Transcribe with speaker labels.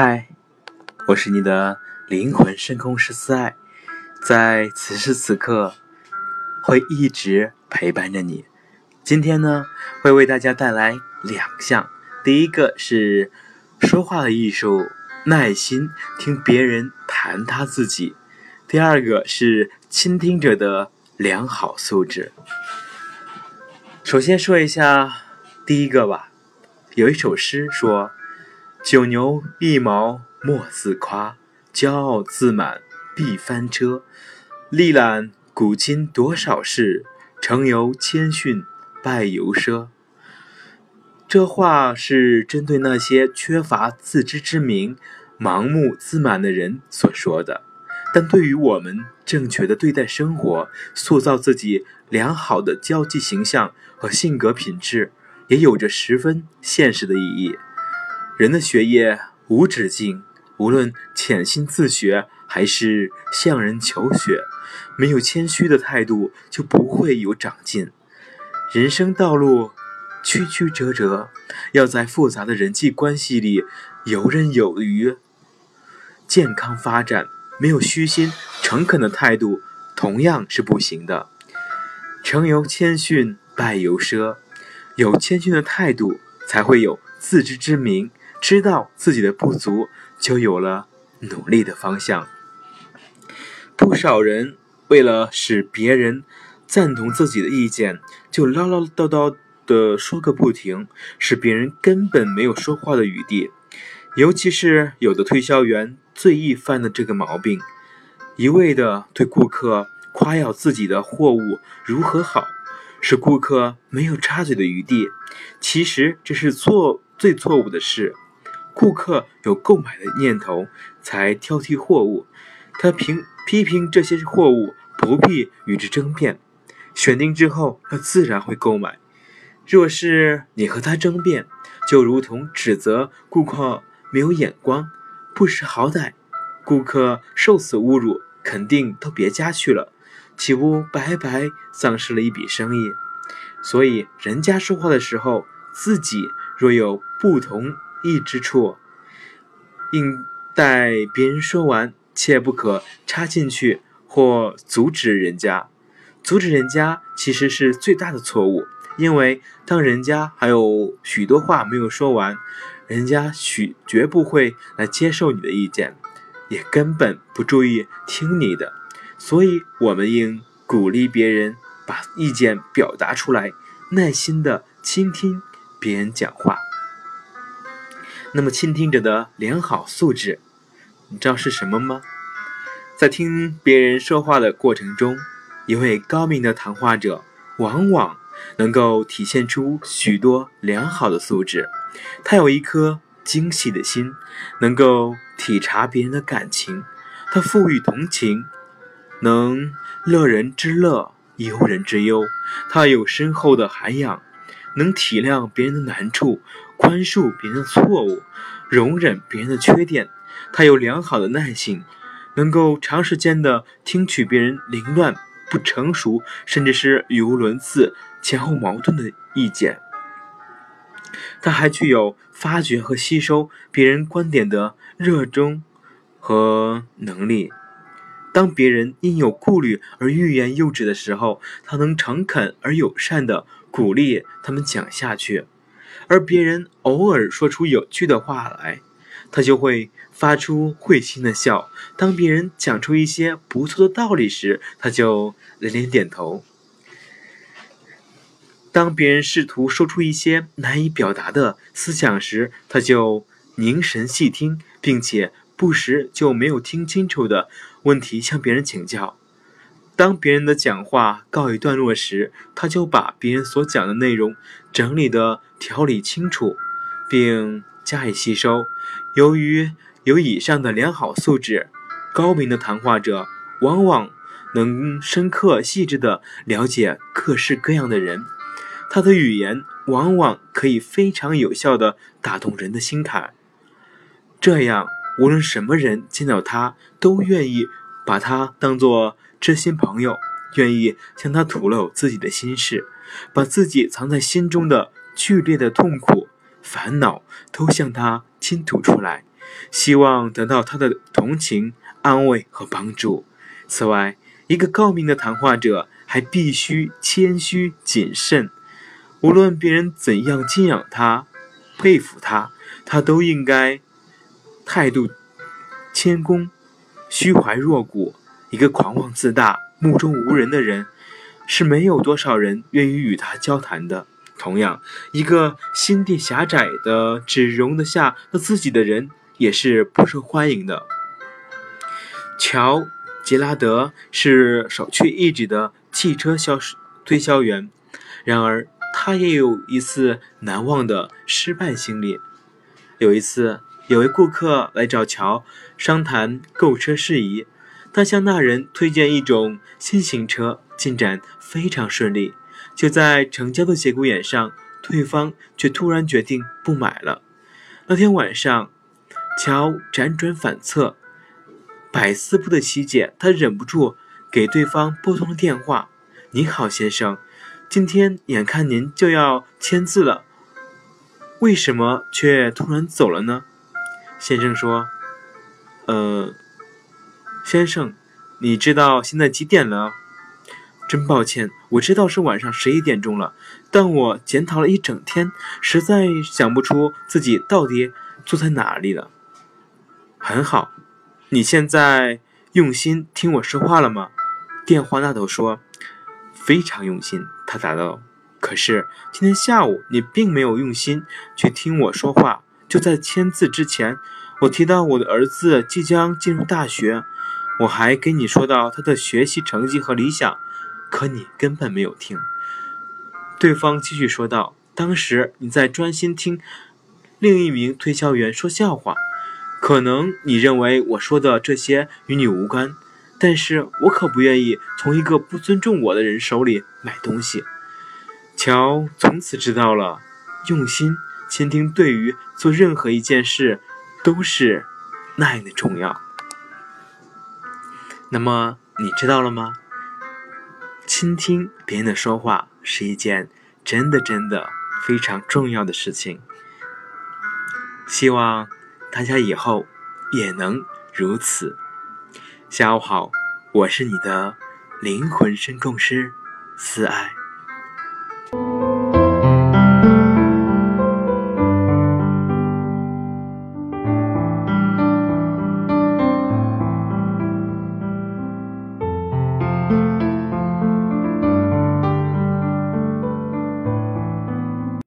Speaker 1: 嗨，我是你的灵魂深空十四爱，在此时此刻会一直陪伴着你。今天呢，会为大家带来两项，第一个是说话的艺术，耐心听别人谈他自己；第二个是倾听者的良好素质。首先说一下第一个吧，有一首诗说。九牛一毛莫自夸，骄傲自满必翻车。历览古今多少事，成由谦逊败由奢。这话是针对那些缺乏自知之明、盲目自满的人所说的，但对于我们正确的对待生活、塑造自己良好的交际形象和性格品质，也有着十分现实的意义。人的学业无止境，无论潜心自学还是向人求学，没有谦虚的态度，就不会有长进。人生道路曲曲折折，要在复杂的人际关系里游刃有余、健康发展，没有虚心诚恳的态度，同样是不行的。成由谦逊，败由奢。有谦逊的态度，才会有自知之明。知道自己的不足，就有了努力的方向。不少人为了使别人赞同自己的意见，就唠唠叨叨的说个不停，使别人根本没有说话的余地。尤其是有的推销员最易犯的这个毛病，一味的对顾客夸耀自己的货物如何好，使顾客没有插嘴的余地。其实这是错最错误的事。顾客有购买的念头，才挑剔货物。他评批评这些货物，不必与之争辩。选定之后，他自然会购买。若是你和他争辩，就如同指责顾客没有眼光、不识好歹。顾客受此侮辱，肯定都别家去了，岂不白白丧失了一笔生意？所以，人家说话的时候，自己若有不同。意之处，应待别人说完，切不可插进去或阻止人家。阻止人家其实是最大的错误，因为当人家还有许多话没有说完，人家许绝不会来接受你的意见，也根本不注意听你的。所以，我们应鼓励别人把意见表达出来，耐心的倾听别人讲话。那么，倾听者的良好素质，你知道是什么吗？在听别人说话的过程中，一位高明的谈话者往往能够体现出许多良好的素质。他有一颗精细的心，能够体察别人的感情。他富于同情，能乐人之乐，忧人之忧。他有深厚的涵养，能体谅别人的难处。宽恕别人的错误，容忍别人的缺点，他有良好的耐性，能够长时间的听取别人凌乱、不成熟，甚至是语无伦次、前后矛盾的意见。他还具有发掘和吸收别人观点的热衷和能力。当别人因有顾虑而欲言又止的时候，他能诚恳而友善的鼓励他们讲下去。而别人偶尔说出有趣的话来，他就会发出会心的笑；当别人讲出一些不错的道理时，他就连连点头；当别人试图说出一些难以表达的思想时，他就凝神细听，并且不时就没有听清楚的问题向别人请教。当别人的讲话告一段落时，他就把别人所讲的内容整理的条理清楚，并加以吸收。由于有以上的良好素质，高明的谈话者往往能深刻细致的了解各式各样的人，他的语言往往可以非常有效的打动人的心坎。这样，无论什么人见到他，都愿意把他当做。知心朋友愿意向他吐露自己的心事，把自己藏在心中的剧烈的痛苦、烦恼都向他倾吐出来。希望得到他的同情、安慰和帮助。此外，一个高明的谈话者还必须谦虚谨慎。无论别人怎样敬仰他、佩服他，他都应该态度谦恭、虚怀若谷。一个狂妄自大、目中无人的人，是没有多少人愿意与他交谈的。同样，一个心地狭窄的、只容得下他自己的人，也是不受欢迎的。乔·吉拉德是首屈一指的汽车销售推销员，然而他也有一次难忘的失败经历。有一次，有位顾客来找乔商谈购车事宜。他向那人推荐一种新型车，进展非常顺利。就在成交的节骨眼上，对方却突然决定不买了。那天晚上，乔辗转反侧，百思不得其解。他忍不住给对方拨通了电话：“您好，先生，今天眼看您就要签字了，为什么却突然走了呢？”先生说：“呃。”先生，你知道现在几点了？真抱歉，我知道是晚上十一点钟了，但我检讨了一整天，实在想不出自己到底坐在哪里了。很好，你现在用心听我说话了吗？电话那头说：“非常用心。”他答道：“可是今天下午你并没有用心去听我说话。就在签字之前，我提到我的儿子即将进入大学。”我还跟你说到他的学习成绩和理想，可你根本没有听。对方继续说道：“当时你在专心听另一名推销员说笑话，可能你认为我说的这些与你无关，但是我可不愿意从一个不尊重我的人手里买东西。”乔从此知道了，用心倾听对于做任何一件事都是那样的重要。那么你知道了吗？倾听别人的说话是一件真的真的非常重要的事情。希望大家以后也能如此。下午好，我是你的灵魂声控师思爱。